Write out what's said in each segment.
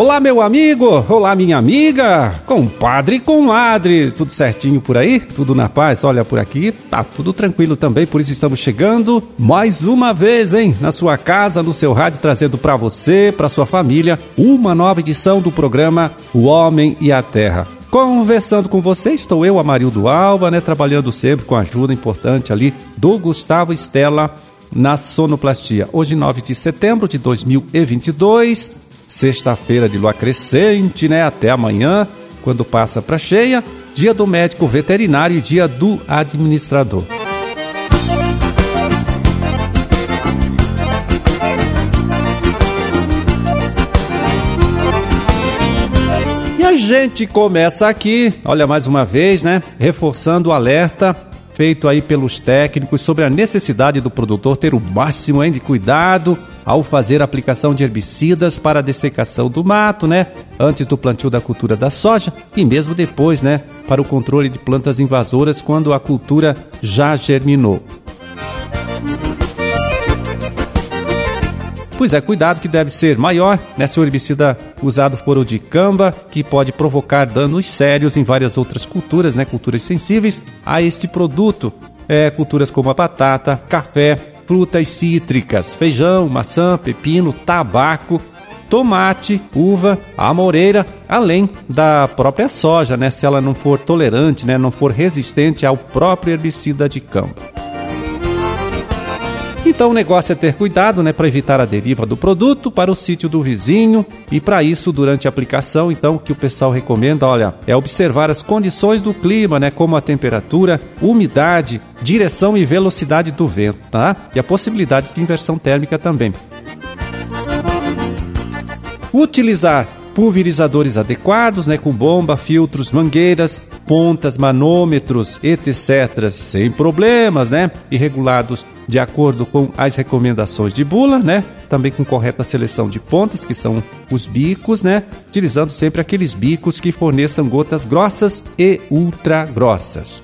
Olá, meu amigo! Olá, minha amiga! Compadre e comadre! Tudo certinho por aí? Tudo na paz? Olha, por aqui tá tudo tranquilo também, por isso estamos chegando mais uma vez, hein? Na sua casa, no seu rádio, trazendo para você, para sua família, uma nova edição do programa O Homem e a Terra. Conversando com você, estou eu, Amarildo Alba, né? Trabalhando sempre com a ajuda importante ali do Gustavo Estela na sonoplastia. Hoje, 9 de setembro de 2022 sexta-feira de lua crescente, né? Até amanhã, quando passa para cheia, dia do médico veterinário e dia do administrador. E a gente começa aqui, olha mais uma vez, né? Reforçando o alerta feito aí pelos técnicos sobre a necessidade do produtor ter o máximo hein, de cuidado ao fazer a aplicação de herbicidas para a dessecação do mato, né? Antes do plantio da cultura da soja e mesmo depois, né? Para o controle de plantas invasoras quando a cultura já germinou. Pois é, cuidado que deve ser maior nessa herbicida usado por o dicamba, que pode provocar danos sérios em várias outras culturas, né, culturas sensíveis a este produto. É, culturas como a batata, café, frutas cítricas, feijão, maçã, pepino, tabaco, tomate, uva, amoreira, além da própria soja, né, se ela não for tolerante, né, não for resistente ao próprio herbicida de campo. Então o negócio é ter cuidado, né, para evitar a deriva do produto para o sítio do vizinho e para isso durante a aplicação, então o que o pessoal recomenda, olha, é observar as condições do clima, né, como a temperatura, umidade, direção e velocidade do vento, tá? E a possibilidade de inversão térmica também. Utilizar pulverizadores adequados, né, com bomba, filtros, mangueiras, pontas, manômetros, etc., sem problemas, né? E regulados de acordo com as recomendações de bula, né? Também com correta seleção de pontas, que são os bicos, né? Utilizando sempre aqueles bicos que forneçam gotas grossas e ultra grossas.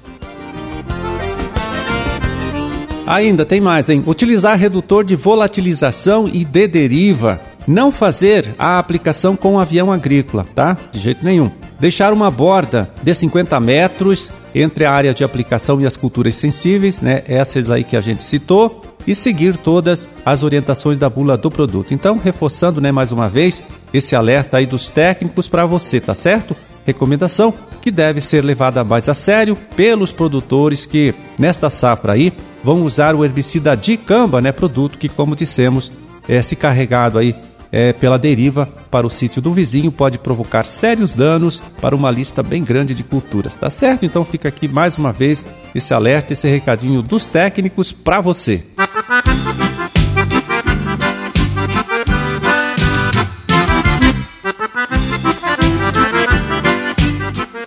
Ainda tem mais, hein? Utilizar redutor de volatilização e de deriva. Não fazer a aplicação com avião agrícola, tá? De jeito nenhum deixar uma borda de 50 metros entre a área de aplicação e as culturas sensíveis, né? Essas aí que a gente citou, e seguir todas as orientações da bula do produto. Então, reforçando, né, mais uma vez, esse alerta aí dos técnicos para você, tá certo? Recomendação que deve ser levada mais a sério pelos produtores que nesta safra aí vão usar o herbicida dicamba, né, produto que como dissemos, é se carregado aí é, pela deriva para o sítio do vizinho pode provocar sérios danos para uma lista bem grande de culturas, tá certo? Então fica aqui mais uma vez esse alerta, esse recadinho dos técnicos para você.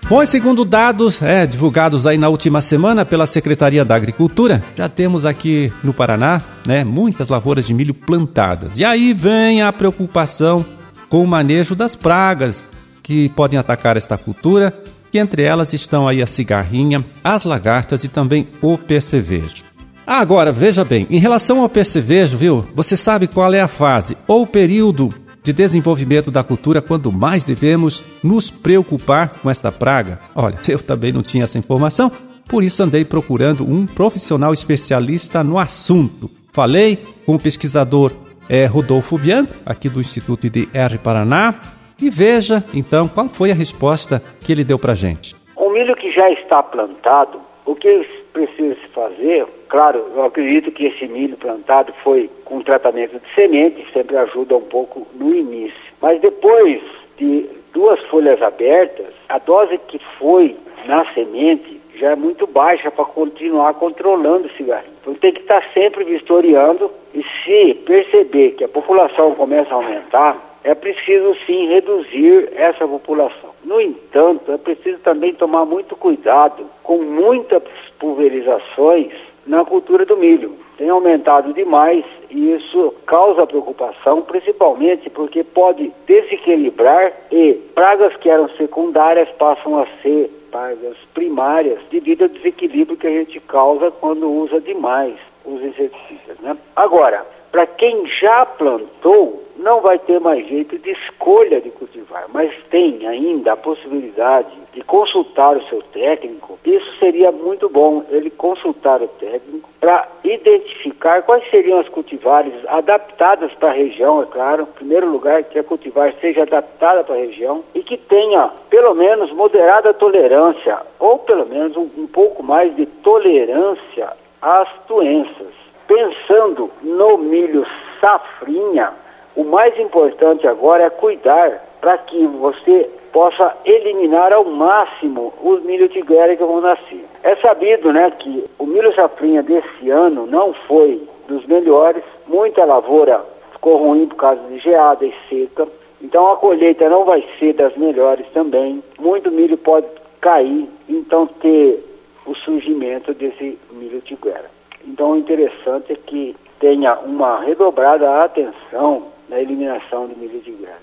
Bom, e segundo dados é, divulgados aí na última semana pela Secretaria da Agricultura, já temos aqui no Paraná né, muitas lavouras de milho plantadas. E aí vem a preocupação com o manejo das pragas que podem atacar esta cultura, que entre elas estão aí a cigarrinha, as lagartas e também o percevejo. Agora, veja bem, em relação ao percevejo, viu? Você sabe qual é a fase ou período de desenvolvimento da cultura quando mais devemos nos preocupar com esta praga? Olha, eu também não tinha essa informação, por isso andei procurando um profissional especialista no assunto. Falei com o pesquisador é, Rodolfo Bianco, aqui do Instituto IDR Paraná, e veja então qual foi a resposta que ele deu para gente. O milho que já está plantado, o que precisa se fazer Claro, eu acredito que esse milho plantado foi com tratamento de semente, sempre ajuda um pouco no início. Mas depois de duas folhas abertas, a dose que foi na semente já é muito baixa para continuar controlando o cigarrinho. Então tem que estar sempre vistoriando e se perceber que a população começa a aumentar, é preciso sim reduzir essa população. No entanto, é preciso também tomar muito cuidado com muitas pulverizações na cultura do milho. Tem aumentado demais e isso causa preocupação, principalmente porque pode desequilibrar e pragas que eram secundárias passam a ser pragas primárias devido ao desequilíbrio que a gente causa quando usa demais os inseticidas. Né? Agora, para quem já plantou, não vai ter mais jeito de escolha de cultivar, mas tem ainda a possibilidade de consultar o seu técnico. Isso seria muito bom, ele consultar o técnico para identificar quais seriam as cultivares adaptadas para a região, é claro. Em primeiro lugar, que a cultivar seja adaptada para a região e que tenha pelo menos moderada tolerância, ou pelo menos um, um pouco mais de tolerância às doenças. Pensando no milho safrinha, o mais importante agora é cuidar para que você possa eliminar ao máximo os milho tiguera que vão nascer. É sabido, né, que o milho safrinha desse ano não foi dos melhores, muita lavoura ficou ruim por causa de geada e seca, então a colheita não vai ser das melhores também. Muito milho pode cair, então ter o surgimento desse milho tiguera. Então, o interessante é que tenha uma redobrada atenção na eliminação do milho tiguera.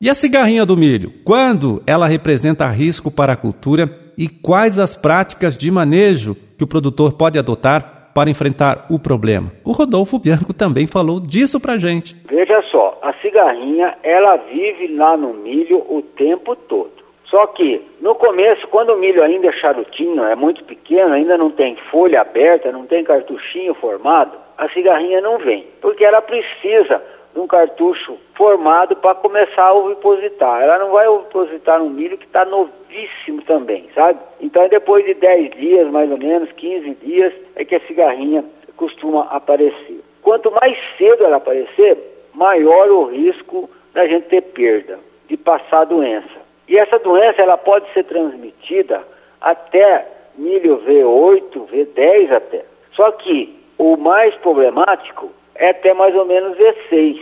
E a cigarrinha do milho? Quando ela representa risco para a cultura e quais as práticas de manejo que o produtor pode adotar para enfrentar o problema? O Rodolfo Bianco também falou disso pra gente. Veja só, a cigarrinha, ela vive lá no milho o tempo todo. Só que no começo, quando o milho ainda é charutinho, é muito pequeno, ainda não tem folha aberta, não tem cartuchinho formado, a cigarrinha não vem, porque ela precisa de um cartucho formado para começar a ovipositar. Ela não vai ovipositar um milho que está novíssimo também, sabe? Então depois de 10 dias, mais ou menos, 15 dias, é que a cigarrinha costuma aparecer. Quanto mais cedo ela aparecer, maior o risco da gente ter perda, de passar a doença. E essa doença ela pode ser transmitida até milho V8, V10 até. Só que o mais problemático é até mais ou menos V6,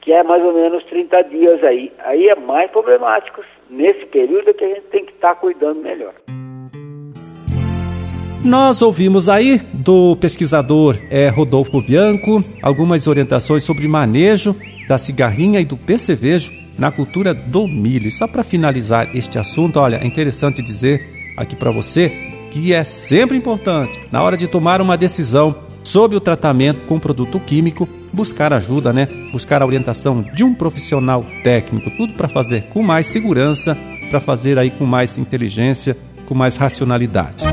que é mais ou menos 30 dias aí. Aí é mais problemático. Nesse período é que a gente tem que estar tá cuidando melhor. Nós ouvimos aí do pesquisador é, Rodolfo Bianco algumas orientações sobre manejo da cigarrinha e do percevejo na cultura do milho. Só para finalizar este assunto, olha, é interessante dizer aqui para você que é sempre importante, na hora de tomar uma decisão sobre o tratamento com produto químico, buscar ajuda, né? Buscar a orientação de um profissional técnico, tudo para fazer com mais segurança, para fazer aí com mais inteligência, com mais racionalidade.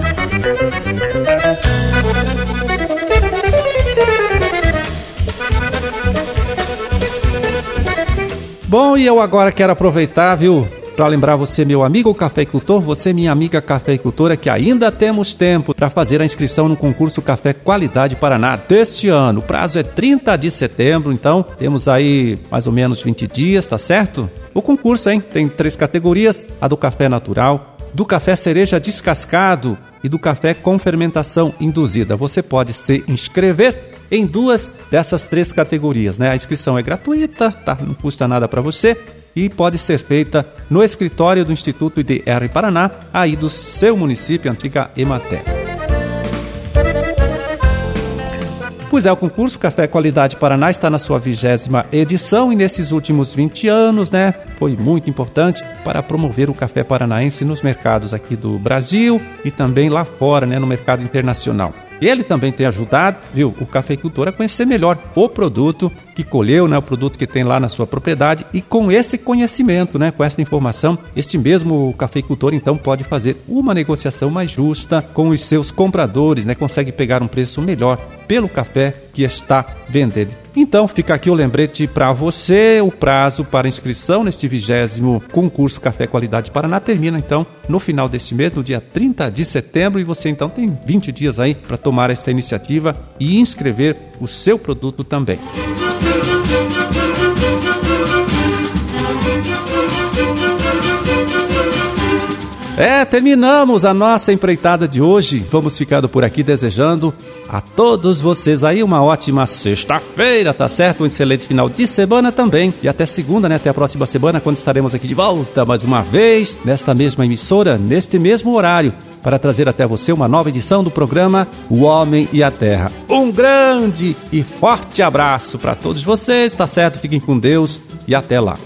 Bom, e eu agora quero aproveitar, viu, para lembrar você, meu amigo cafeicultor, você, minha amiga cafeicultora, que ainda temos tempo para fazer a inscrição no concurso Café Qualidade Paraná deste ano. O prazo é 30 de setembro, então temos aí mais ou menos 20 dias, tá certo? O concurso, hein, tem três categorias: a do café natural, do café cereja descascado e do café com fermentação induzida. Você pode se inscrever em duas dessas três categorias. Né? A inscrição é gratuita, tá? não custa nada para você e pode ser feita no escritório do Instituto IDR Paraná, aí do seu município, antiga Emater. Pois é, o concurso Café Qualidade Paraná está na sua vigésima edição e nesses últimos 20 anos, né, foi muito importante para promover o café paranaense nos mercados aqui do Brasil e também lá fora, né, no mercado internacional. Ele também tem ajudado, viu, o cafeicultor a conhecer melhor o produto que colheu, né, o produto que tem lá na sua propriedade e com esse conhecimento, né, com essa informação, este mesmo cafeicultor então pode fazer uma negociação mais justa com os seus compradores, né, consegue pegar um preço melhor pelo café que está vendendo. Então fica aqui o lembrete para você, o prazo para inscrição neste vigésimo concurso Café Qualidade Paraná termina então no final deste mês, no dia 30 de setembro, e você então tem 20 dias aí para tomar esta iniciativa e inscrever o seu produto também. É, terminamos a nossa empreitada de hoje. Vamos ficando por aqui desejando a todos vocês aí uma ótima sexta-feira, tá certo? Um excelente final de semana também. E até segunda, né? Até a próxima semana, quando estaremos aqui de volta mais uma vez, nesta mesma emissora, neste mesmo horário, para trazer até você uma nova edição do programa O Homem e a Terra. Um grande e forte abraço para todos vocês, tá certo? Fiquem com Deus e até lá.